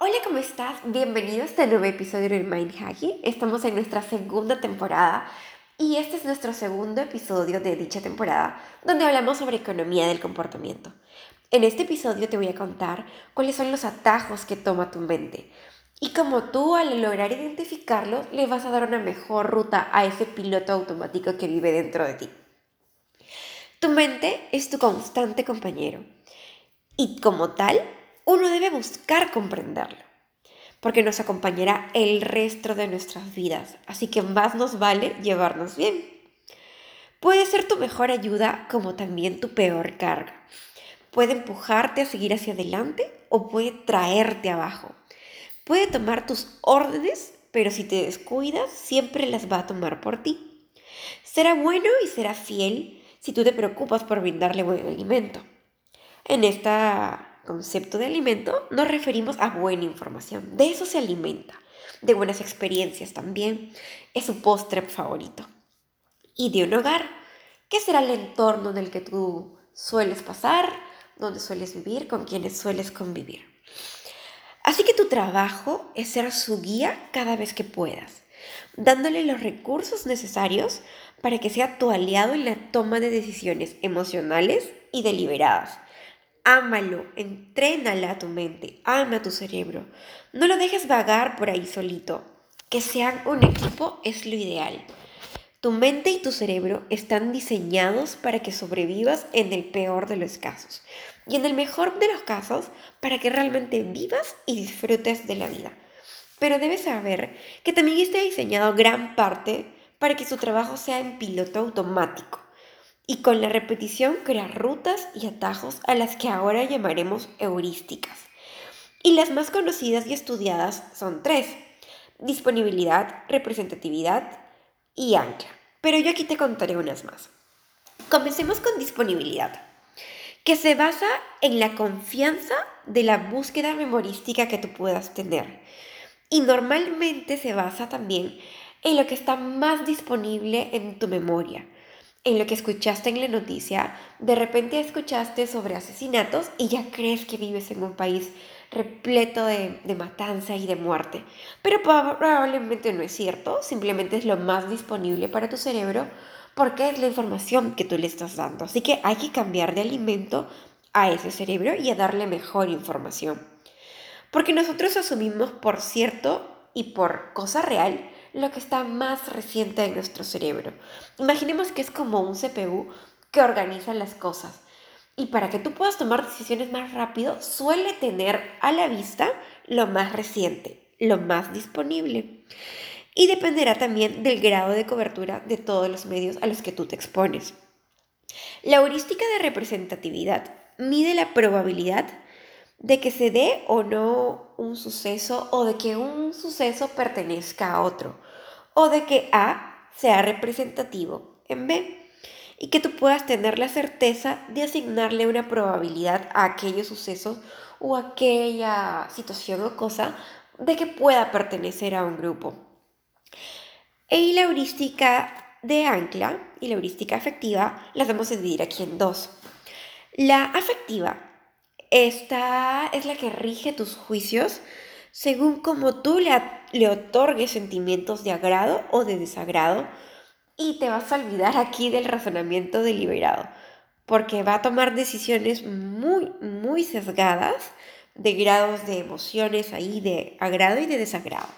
Hola, ¿cómo estás? Bienvenido a este nuevo episodio de Mind Hacking. Estamos en nuestra segunda temporada y este es nuestro segundo episodio de dicha temporada donde hablamos sobre economía del comportamiento. En este episodio te voy a contar cuáles son los atajos que toma tu mente y cómo tú al lograr identificarlos le vas a dar una mejor ruta a ese piloto automático que vive dentro de ti. Tu mente es tu constante compañero y como tal uno debe buscar comprenderlo, porque nos acompañará el resto de nuestras vidas, así que más nos vale llevarnos bien. Puede ser tu mejor ayuda como también tu peor carga. Puede empujarte a seguir hacia adelante o puede traerte abajo. Puede tomar tus órdenes, pero si te descuidas, siempre las va a tomar por ti. Será bueno y será fiel si tú te preocupas por brindarle buen alimento. En esta concepto de alimento nos referimos a buena información. De eso se alimenta. De buenas experiencias también. Es su postre favorito. Y de un hogar. ¿Qué será el entorno en el que tú sueles pasar? Donde sueles vivir? ¿Con quienes sueles convivir? Así que tu trabajo es ser su guía cada vez que puedas, dándole los recursos necesarios para que sea tu aliado en la toma de decisiones emocionales y deliberadas Ámalo, entrénala a tu mente, ama tu cerebro. No lo dejes vagar por ahí solito. Que sean un equipo es lo ideal. Tu mente y tu cerebro están diseñados para que sobrevivas en el peor de los casos y en el mejor de los casos para que realmente vivas y disfrutes de la vida. Pero debes saber que también está diseñado gran parte para que su trabajo sea en piloto automático y con la repetición crear rutas y atajos a las que ahora llamaremos heurísticas. Y las más conocidas y estudiadas son tres, disponibilidad, representatividad y ancla. Pero yo aquí te contaré unas más. Comencemos con disponibilidad, que se basa en la confianza de la búsqueda memorística que tú puedas tener. Y normalmente se basa también en lo que está más disponible en tu memoria en lo que escuchaste en la noticia, de repente escuchaste sobre asesinatos y ya crees que vives en un país repleto de, matanza y de muerte. Pero probablemente no es cierto, simplemente es lo más disponible para tu cerebro porque es la información que tú le estás dando. Así que hay que cambiar de alimento a ese cerebro y a darle mejor información. Porque nosotros asumimos por cierto y por cosa real lo que está más reciente en nuestro cerebro. Imaginemos que es como un CPU que organiza las cosas. Y para que tú puedas tomar decisiones más rápido, suele tener a la vista lo más reciente, lo más disponible. Y dependerá también del grado de cobertura de todos los medios a los que tú te expones. La heurística de representatividad mide la probabilidad de que se dé o no un suceso o de que un suceso pertenezca a otro o de que A sea representativo en B y que tú puedas tener la certeza de asignarle una probabilidad a aquellos sucesos o aquella situación o cosa de que pueda pertenecer a un grupo. Y la heurística de ancla y la heurística afectiva las vamos a dividir aquí en dos. La afectiva esta es la que rige tus juicios según como tú le, le otorgues sentimientos de agrado o de desagrado y te vas a olvidar aquí del razonamiento deliberado porque va a tomar decisiones muy, muy sesgadas de grados de emociones ahí de agrado y de desagrado.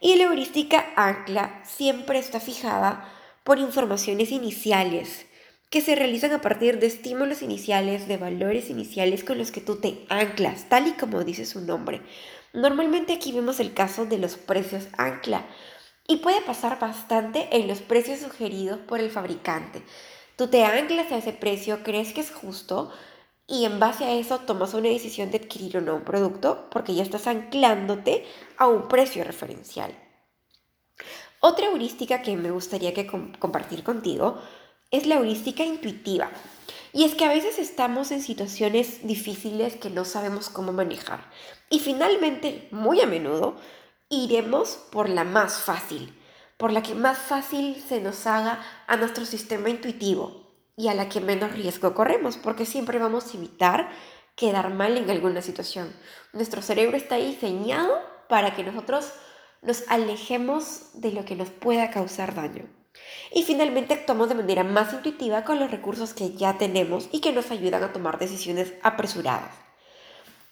Y la heurística ancla siempre está fijada por informaciones iniciales que se realizan a partir de estímulos iniciales, de valores iniciales con los que tú te anclas, tal y como dice su nombre. Normalmente aquí vemos el caso de los precios ancla y puede pasar bastante en los precios sugeridos por el fabricante. Tú te anclas a ese precio, crees que es justo y en base a eso tomas una decisión de adquirir o no un producto porque ya estás anclándote a un precio referencial. Otra heurística que me gustaría que compartir contigo es la heurística intuitiva. Y es que a veces estamos en situaciones difíciles que no sabemos cómo manejar. Y finalmente, muy a menudo, iremos por la más fácil, por la que más fácil se nos haga a nuestro sistema intuitivo y a la que menos riesgo corremos, porque siempre vamos a evitar quedar mal en alguna situación. Nuestro cerebro está diseñado para que nosotros nos alejemos de lo que nos pueda causar daño. Y finalmente actuamos de manera más intuitiva con los recursos que ya tenemos y que nos ayudan a tomar decisiones apresuradas.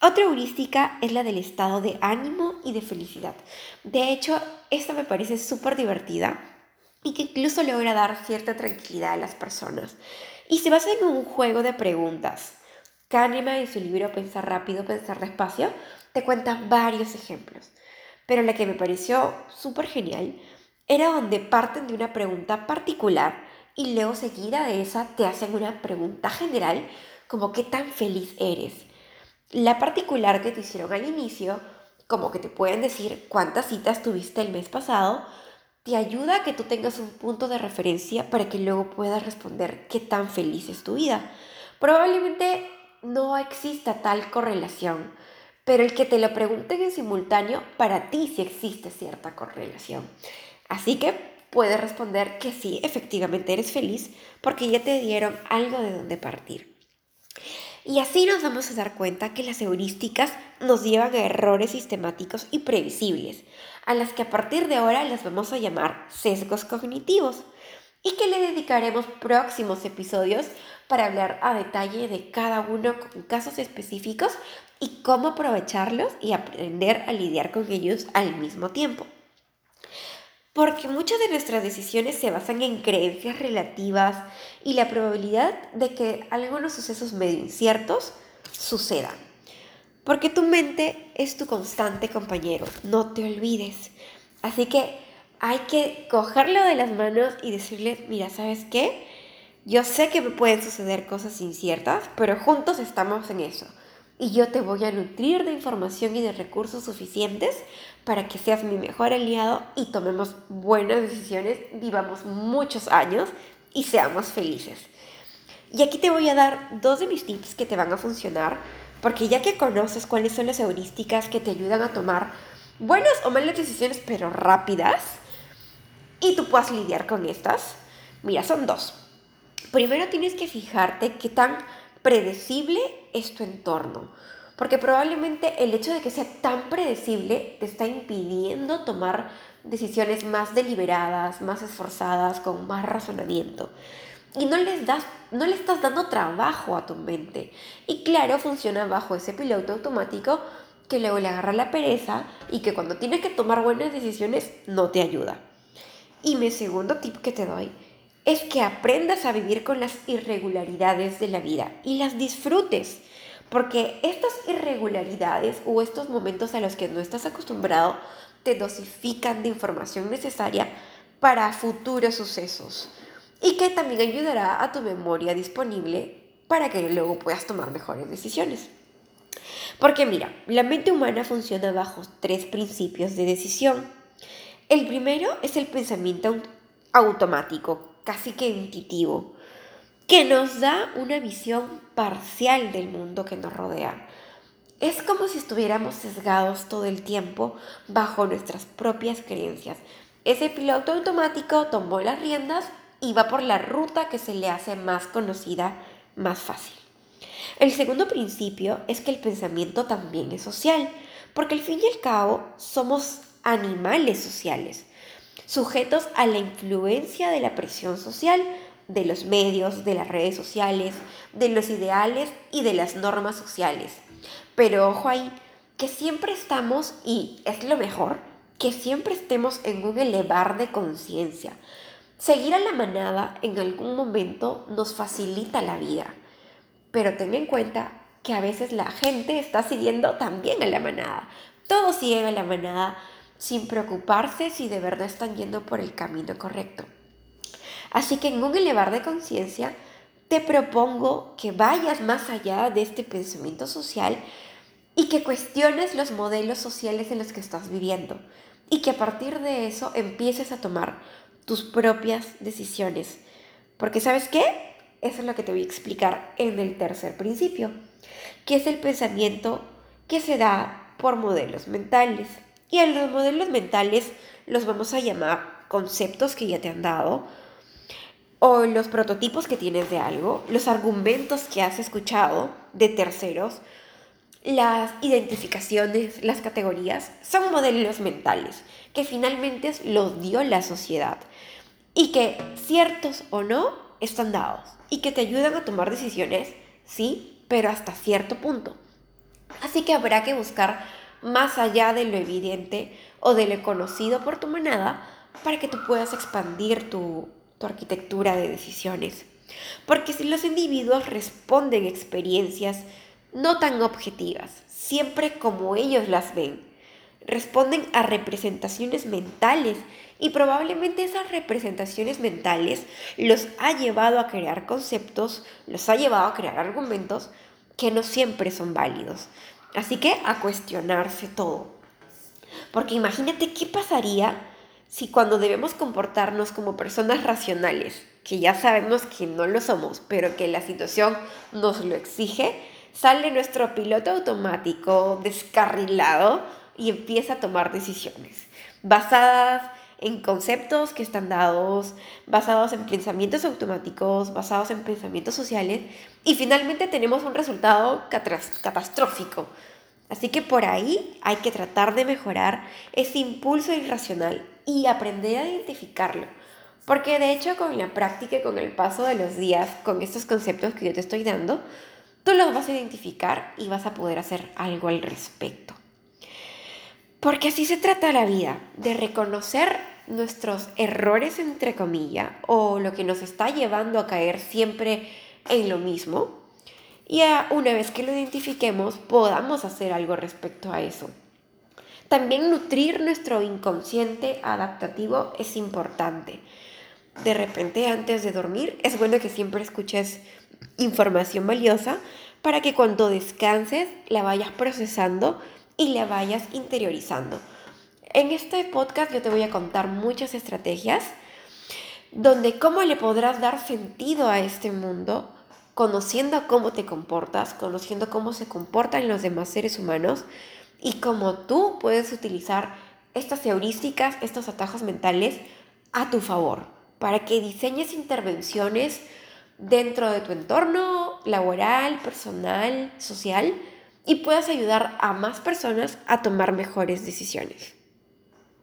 Otra heurística es la del estado de ánimo y de felicidad. De hecho, esta me parece súper divertida y que incluso logra dar cierta tranquilidad a las personas. Y se basa en un juego de preguntas. Kahneman en su libro Pensar rápido, pensar despacio te cuenta varios ejemplos. Pero la que me pareció súper genial era donde parten de una pregunta particular y luego seguida de esa te hacen una pregunta general como qué tan feliz eres. La particular que te hicieron al inicio, como que te pueden decir cuántas citas tuviste el mes pasado, te ayuda a que tú tengas un punto de referencia para que luego puedas responder qué tan feliz es tu vida. Probablemente no exista tal correlación, pero el que te lo pregunten en simultáneo, para ti sí existe cierta correlación. Así que puedes responder que sí, efectivamente eres feliz porque ya te dieron algo de donde partir. Y así nos vamos a dar cuenta que las heurísticas nos llevan a errores sistemáticos y previsibles, a las que a partir de ahora las vamos a llamar sesgos cognitivos, y que le dedicaremos próximos episodios para hablar a detalle de cada uno con casos específicos y cómo aprovecharlos y aprender a lidiar con ellos al mismo tiempo. Porque muchas de nuestras decisiones se basan en creencias relativas y la probabilidad de que algunos sucesos medio inciertos sucedan. Porque tu mente es tu constante compañero, no te olvides. Así que hay que cogerlo de las manos y decirle, mira, ¿sabes qué? Yo sé que me pueden suceder cosas inciertas, pero juntos estamos en eso y yo te voy a nutrir de información y de recursos suficientes para que seas mi mejor aliado y tomemos buenas decisiones, vivamos muchos años y seamos felices. Y aquí te voy a dar dos de mis tips que te van a funcionar, porque ya que conoces cuáles son las heurísticas que te ayudan a tomar buenas o malas decisiones, pero rápidas, y tú puedas lidiar con estas, mira, son dos. Primero tienes que fijarte qué tan predecible es tu entorno. Porque probablemente el hecho de que sea tan predecible te está impidiendo tomar decisiones más deliberadas, más esforzadas, con más razonamiento. Y no, les das, no le estás dando trabajo a tu mente. Y claro, funciona bajo ese piloto automático que luego le agarra la pereza y que cuando tienes que tomar buenas decisiones no te ayuda. Y mi segundo tip que te doy es que aprendas a vivir con las irregularidades de la vida y las disfrutes. Porque estas irregularidades o estos momentos a los que no estás acostumbrado te dosifican de información necesaria para futuros sucesos y que también ayudará a tu memoria disponible para que luego puedas tomar mejores decisiones. Porque mira, la mente humana funciona bajo tres principios de decisión. El primero es el pensamiento automático, casi que intuitivo, que nos da una visión parcial del mundo que nos rodea. Es como si estuviéramos sesgados todo el tiempo bajo nuestras propias creencias. Ese piloto automático tomó las riendas y va por la ruta que se le hace más conocida, más fácil. El segundo principio es que el pensamiento también es social, porque al fin y al cabo somos animales sociales sujetos a la influencia de la presión social, de los medios, de las redes sociales, de los ideales y de las normas sociales. Pero ojo ahí, que siempre estamos, y es lo mejor, que siempre estemos en un elevar de conciencia. Seguir a la manada en algún momento nos facilita la vida, pero ten en cuenta que a veces la gente está siguiendo también a la manada. Todos siguen a la manada, sin preocuparse si de verdad están yendo por el camino correcto. Así que en un elevar de conciencia, te propongo que vayas más allá de este pensamiento social y que cuestiones los modelos sociales en los que estás viviendo y que a partir de eso empieces a tomar tus propias decisiones. Porque sabes qué? Eso es lo que te voy a explicar en el tercer principio, que es el pensamiento que se da por modelos mentales. Y a los modelos mentales los vamos a llamar conceptos que ya te han dado, o los prototipos que tienes de algo, los argumentos que has escuchado de terceros, las identificaciones, las categorías, son modelos mentales que finalmente los dio la sociedad y que ciertos o no están dados y que te ayudan a tomar decisiones, sí, pero hasta cierto punto. Así que habrá que buscar más allá de lo evidente o de lo conocido por tu manada para que tú puedas expandir tu, tu arquitectura de decisiones. Porque si los individuos responden experiencias no tan objetivas, siempre como ellos las ven, responden a representaciones mentales y probablemente esas representaciones mentales los ha llevado a crear conceptos, los ha llevado a crear argumentos que no siempre son válidos. Así que a cuestionarse todo. Porque imagínate qué pasaría si cuando debemos comportarnos como personas racionales, que ya sabemos que no lo somos, pero que la situación nos lo exige, sale nuestro piloto automático descarrilado y empieza a tomar decisiones basadas en conceptos que están dados, basados en pensamientos automáticos, basados en pensamientos sociales, y finalmente tenemos un resultado catastrófico. Así que por ahí hay que tratar de mejorar ese impulso irracional y aprender a identificarlo. Porque de hecho con la práctica y con el paso de los días, con estos conceptos que yo te estoy dando, tú los vas a identificar y vas a poder hacer algo al respecto. Porque así se trata la vida, de reconocer nuestros errores, entre comillas, o lo que nos está llevando a caer siempre en lo mismo. Y una vez que lo identifiquemos, podamos hacer algo respecto a eso. También nutrir nuestro inconsciente adaptativo es importante. De repente, antes de dormir, es bueno que siempre escuches información valiosa para que cuando descanses la vayas procesando y la vayas interiorizando. En este podcast yo te voy a contar muchas estrategias donde cómo le podrás dar sentido a este mundo, conociendo cómo te comportas, conociendo cómo se comportan los demás seres humanos y cómo tú puedes utilizar estas heurísticas, estos atajos mentales a tu favor, para que diseñes intervenciones dentro de tu entorno laboral, personal, social y puedas ayudar a más personas a tomar mejores decisiones.